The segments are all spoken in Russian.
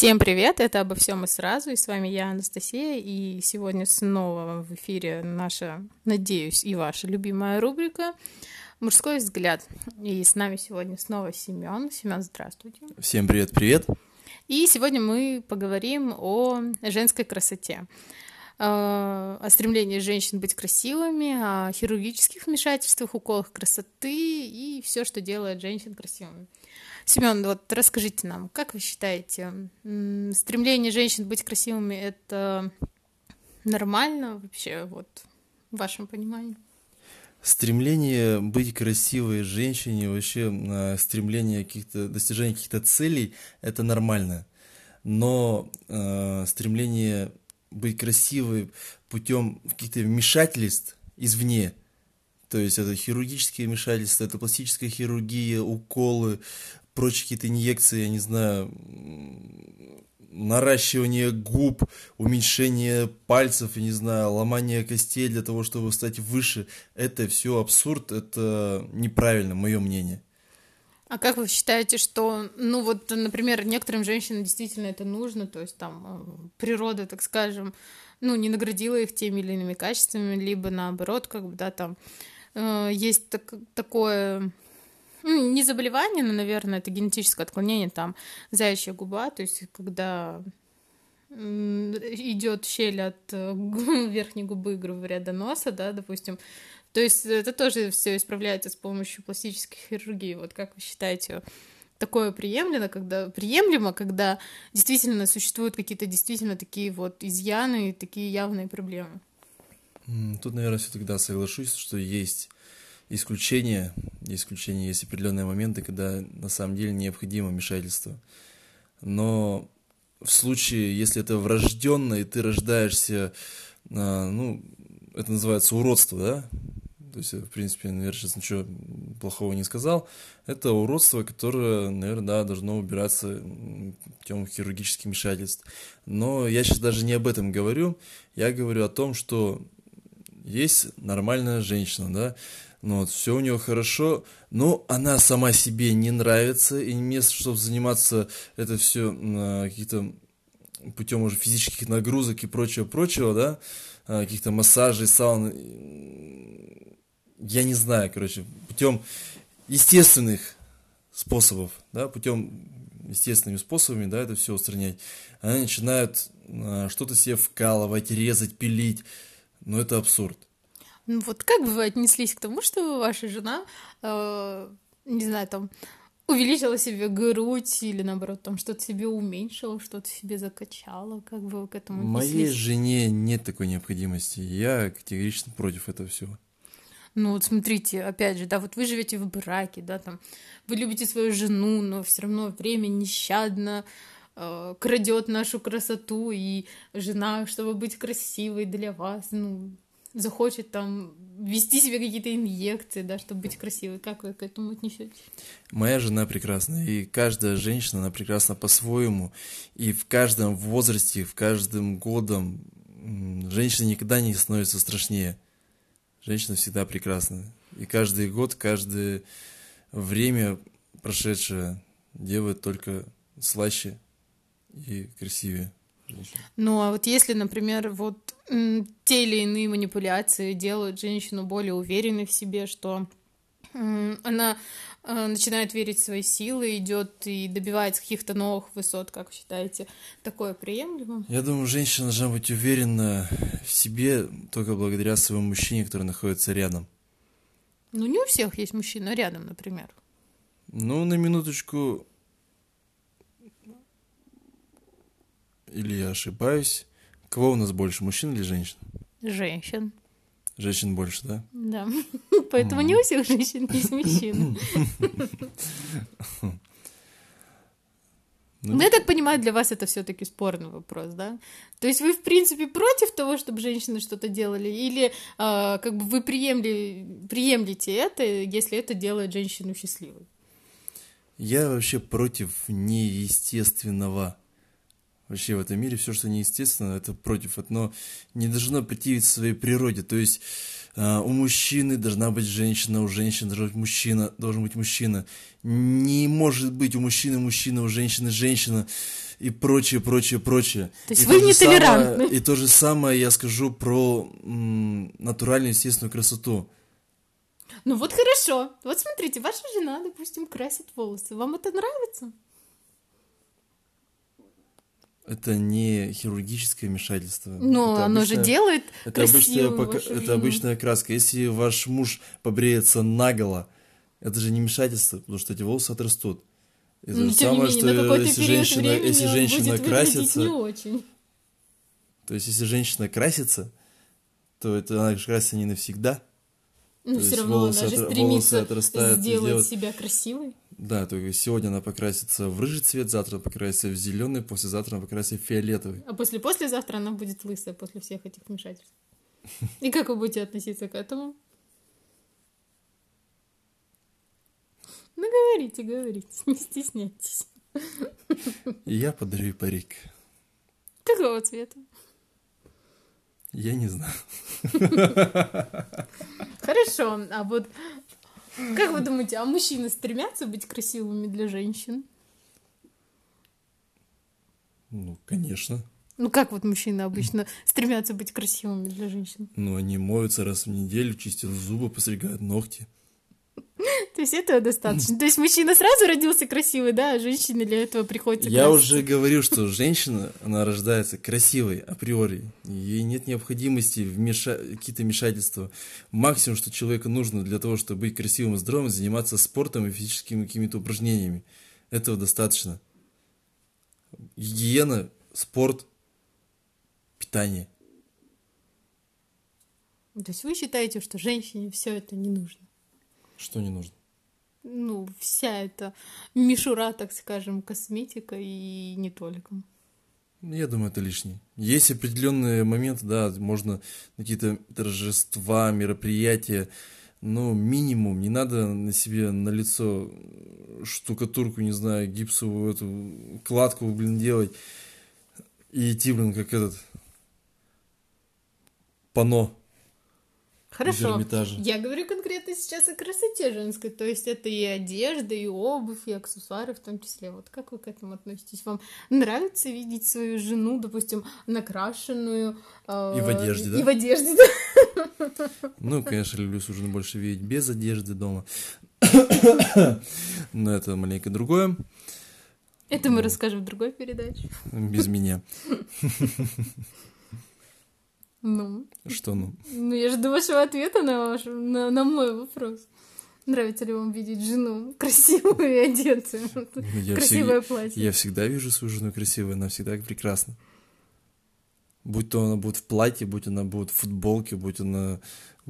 Всем привет, это «Обо всем и сразу», и с вами я, Анастасия, и сегодня снова в эфире наша, надеюсь, и ваша любимая рубрика «Мужской взгляд». И с нами сегодня снова Семен. Семен, здравствуйте. Всем привет-привет. И сегодня мы поговорим о женской красоте о стремлении женщин быть красивыми, о хирургических вмешательствах, уколах красоты и все, что делает женщин красивыми. Семен, вот расскажите нам, как вы считаете, стремление женщин быть красивыми это нормально вообще, вот в вашем понимании? Стремление быть красивой женщине, вообще стремление каких-то достижения каких-то целей, это нормально. Но э, стремление быть красивой путем каких-то вмешательств извне, то есть это хирургические вмешательства, это пластическая хирургия, уколы, прочие какие-то инъекции, я не знаю, наращивание губ, уменьшение пальцев, я не знаю, ломание костей для того, чтобы стать выше. Это все абсурд, это неправильно, мое мнение. А как вы считаете, что, ну вот, например, некоторым женщинам действительно это нужно, то есть там э, природа, так скажем, ну, не наградила их теми или иными качествами, либо наоборот, как бы, да, там э, есть так, такое не заболевание, но, наверное, это генетическое отклонение, там, заячья губа, то есть когда идет щель от э, верхней губы, грубо говоря, до носа, да, допустим. То есть это тоже все исправляется с помощью пластической хирургии. Вот как вы считаете, такое приемлемо, когда приемлемо, когда действительно существуют какие-то действительно такие вот изъяны и такие явные проблемы? Тут, наверное, все-таки да, соглашусь, что есть исключения, исключения есть определенные моменты, когда на самом деле необходимо вмешательство. Но в случае, если это врожденно, и ты рождаешься, а, ну, это называется уродство, да? То есть, в принципе, наверное, сейчас ничего плохого не сказал. Это уродство, которое, наверное, да, должно убираться путем хирургических вмешательств. Но я сейчас даже не об этом говорю. Я говорю о том, что есть нормальная женщина, да, ну вот, все у нее хорошо, но она сама себе не нравится, и вместо чтобы заниматься это все а, каких-то путем уже физических нагрузок и прочего-прочего, да, а, каких-то массажей, саун, я не знаю, короче, путем естественных способов, да, путем естественными способами, да, это все устранять, они начинают а, что-то себе вкалывать, резать, пилить, но это абсурд. Вот как бы вы отнеслись к тому, что ваша жена, э, не знаю, там увеличила себе грудь или наоборот там что-то себе уменьшила, что-то себе закачала, как бы вы к этому отнеслись? Моей жене нет такой необходимости, я категорично против этого всего. Ну вот смотрите, опять же, да, вот вы живете в браке, да, там, вы любите свою жену, но все равно время нещадно э, крадет нашу красоту, и жена, чтобы быть красивой для вас, ну, захочет там ввести себе какие-то инъекции, да, чтобы быть красивой. Как вы к этому отнесетесь? Моя жена прекрасна, и каждая женщина, она прекрасна по-своему. И в каждом возрасте, в каждом годом женщина никогда не становится страшнее. Женщина всегда прекрасна. И каждый год, каждое время прошедшее делает только слаще и красивее. Ну, а вот если, например, вот те или иные манипуляции делают женщину более уверенной в себе, что она э, начинает верить в свои силы, идет и добивается каких-то новых высот, как вы считаете, такое приемлемо? Я думаю, женщина должна быть уверена в себе только благодаря своему мужчине, который находится рядом. Ну, не у всех есть мужчина рядом, например. Ну, на минуточку, или я ошибаюсь, Кого у нас больше, мужчин или женщин? Женщин. Женщин больше, да? Да. Поэтому не у всех женщин есть мужчины. Ну, я так понимаю, для вас это все-таки спорный вопрос, да? То есть вы, в принципе, против того, чтобы женщины что-то делали, или э, как бы вы приемли, приемлете это, если это делает женщину счастливой? Я вообще против неестественного вообще в этом мире все, что неестественно, это против. Но не должно противиться своей природе. То есть э, у мужчины должна быть женщина, у женщины должен быть мужчина, должен быть мужчина. Не может быть у мужчины мужчина, у женщины женщина. и прочее, прочее, прочее. То есть и вы то нетолерантны. самое- И то же самое я скажу про м, натуральную естественную красоту. Ну вот хорошо. Вот смотрите, ваша жена, допустим, красит волосы. Вам это нравится? Это не хирургическое вмешательство. Но Это оно же обычное- делает Это обычная, пока- это обычная краска. Если ваш муж побреется наголо, это же не вмешательство, потому что эти волосы отрастут. Это Ну, же самое, менее, что если женщина, если женщина красится, не очень. то есть если женщина красится, то это она же красится не навсегда. Но То все есть равно волосы она же отра- волосы стремится отрастают сделать делают- себя красивой. Да, то есть сегодня она покрасится в рыжий цвет, завтра покрасится в зеленый, послезавтра она покрасится в фиолетовый. А после послезавтра она будет лысая после всех этих вмешательств. И как вы будете относиться к этому? Ну, говорите, говорите, не стесняйтесь. Я подарю парик. Какого цвета? Я не знаю. Хорошо, а вот как вы думаете, а мужчины стремятся быть красивыми для женщин? Ну, конечно. Ну, как вот мужчины обычно стремятся быть красивыми для женщин? Ну, они моются раз в неделю, чистят зубы, постригают ногти. То есть этого достаточно. То есть мужчина сразу родился красивый, да, а женщине для этого приходится Я краситься. уже говорил, что женщина, она рождается красивой априори. Ей нет необходимости в меша- какие-то вмешательства. Максимум, что человеку нужно для того, чтобы быть красивым и здоровым, заниматься спортом и физическими какими-то упражнениями. Этого достаточно. Гигиена, спорт, питание. То есть вы считаете, что женщине все это не нужно? Что не нужно? Ну, вся эта мишура, так скажем, косметика и не только. Я думаю, это лишнее. Есть определенные моменты, да, можно какие-то торжества, мероприятия, но минимум, не надо на себе на лицо штукатурку, не знаю, гипсовую эту кладку, блин, делать и идти, блин, как этот пано Хорошо. Я говорю конкретно сейчас о красоте женской, то есть это и одежда, и обувь, и аксессуары в том числе. Вот как вы к этому относитесь? Вам нравится видеть свою жену, допустим, накрашенную? э, И в одежде, да? И в одежде, да. Ну, конечно, люблю свою жену больше видеть без одежды дома. Но это маленько другое, Это мы Вот. расскажем в другой передаче. без меня. Ну, Что ну? ну я жду вашего ответа на, ваш, на, на мой вопрос. Нравится ли вам видеть жену красивую и одетую? Ну, Я Красивое всег- платье. Я всегда вижу свою жену красивой, она всегда прекрасна. Будь то она будет в платье, будь она будет в футболке, будь она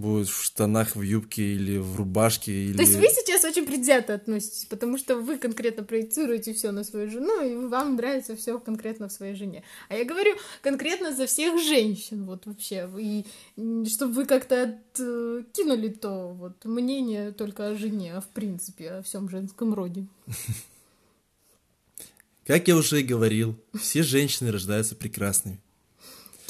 будет в штанах, в юбке или в рубашке, или... То есть вы сейчас очень предвзято относитесь, потому что вы конкретно проецируете все на свою жену, и вам нравится все конкретно в своей жене. А я говорю конкретно за всех женщин, вот вообще. И чтобы вы как-то откинули то вот мнение только о жене, а в принципе о всем женском роде. Как я уже и говорил, все женщины рождаются прекрасными.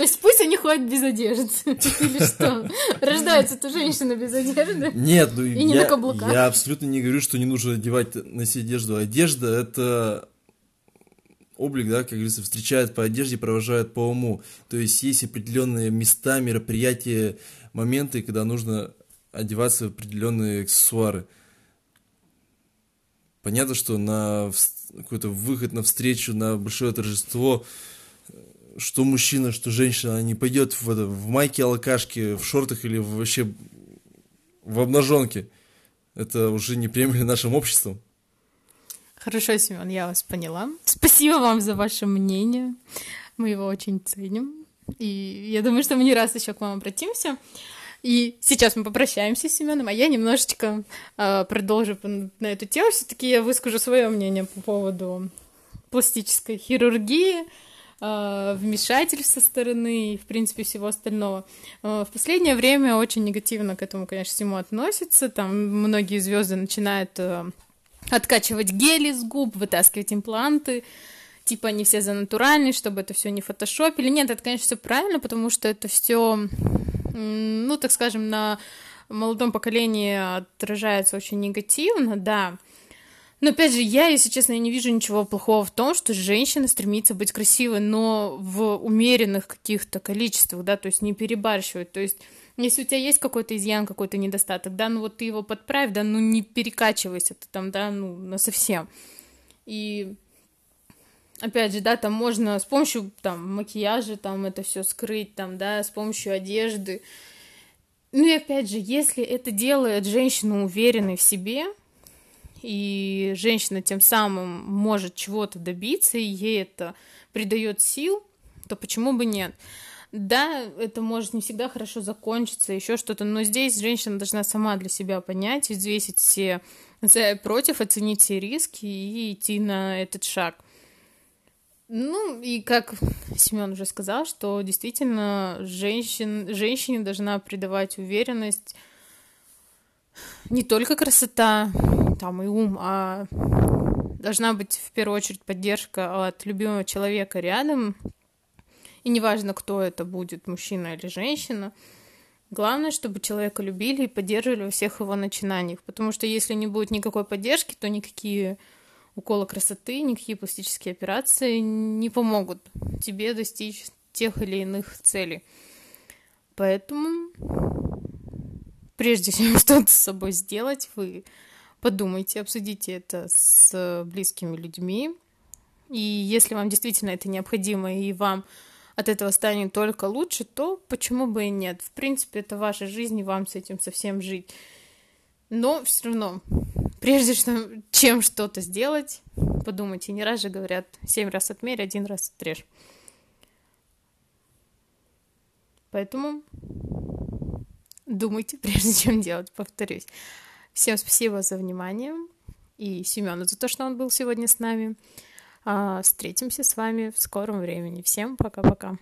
То есть пусть они ходят без одежды. Или что? Рождается-то женщина без одежды. Нет, ну И не я, на каблуках. я абсолютно не говорю, что не нужно одевать себе одежду. Одежда — это облик, да, как говорится, встречают по одежде, провожают по уму. То есть есть определенные места, мероприятия, моменты, когда нужно одеваться в определенные аксессуары. Понятно, что на какой-то выход на встречу, на большое торжество, что мужчина, что женщина, она не пойдет в, это, в майке алкашке, в шортах или вообще в обнаженке. Это уже не приемлемо нашим обществом. Хорошо, Семен, я вас поняла. Спасибо вам за ваше мнение. Мы его очень ценим. И я думаю, что мы не раз еще к вам обратимся. И сейчас мы попрощаемся с Семеном, а я немножечко э, продолжу на эту тему. Все-таки я выскажу свое мнение по поводу пластической хирургии, вмешательств со стороны и, в принципе, всего остального. Э, в последнее время очень негативно к этому, конечно, всему относятся. Там многие звезды начинают э, откачивать гели с губ, вытаскивать импланты. Типа они все за натуральные, чтобы это все не фотошопили. Нет, это, конечно, все правильно, потому что это все, ну, так скажем, на молодом поколении отражается очень негативно, да. Но опять же, я, если честно, я не вижу ничего плохого в том, что женщина стремится быть красивой, но в умеренных каких-то количествах, да, то есть не перебарщивать. То есть, если у тебя есть какой-то изъян, какой-то недостаток, да, ну вот ты его подправь, да, ну не перекачивайся ты там, да, ну на совсем. И опять же, да, там можно с помощью там макияжа там это все скрыть, там, да, с помощью одежды. Ну и опять же, если это делает женщину уверенной в себе, и женщина тем самым может чего-то добиться, и ей это придает сил, то почему бы нет? Да, это может не всегда хорошо закончиться, еще что-то, но здесь женщина должна сама для себя понять, взвесить все за и против, оценить все риски и идти на этот шаг. Ну, и как Семен уже сказал, что действительно женщин, женщине должна придавать уверенность не только красота, там и ум, а должна быть в первую очередь поддержка от любимого человека рядом. И неважно, кто это будет, мужчина или женщина. Главное, чтобы человека любили и поддерживали во всех его начинаниях. Потому что если не будет никакой поддержки, то никакие уколы красоты, никакие пластические операции не помогут тебе достичь тех или иных целей. Поэтому прежде чем что-то с собой сделать, вы подумайте, обсудите это с близкими людьми. И если вам действительно это необходимо, и вам от этого станет только лучше, то почему бы и нет? В принципе, это ваша жизнь, и вам с этим совсем жить. Но все равно, прежде чем что-то сделать, подумайте, не раз же говорят, семь раз отмерь, один раз отрежь. Поэтому думайте, прежде чем делать, повторюсь. Всем спасибо за внимание и Семену за то, что он был сегодня с нами. А, встретимся с вами в скором времени. Всем пока-пока.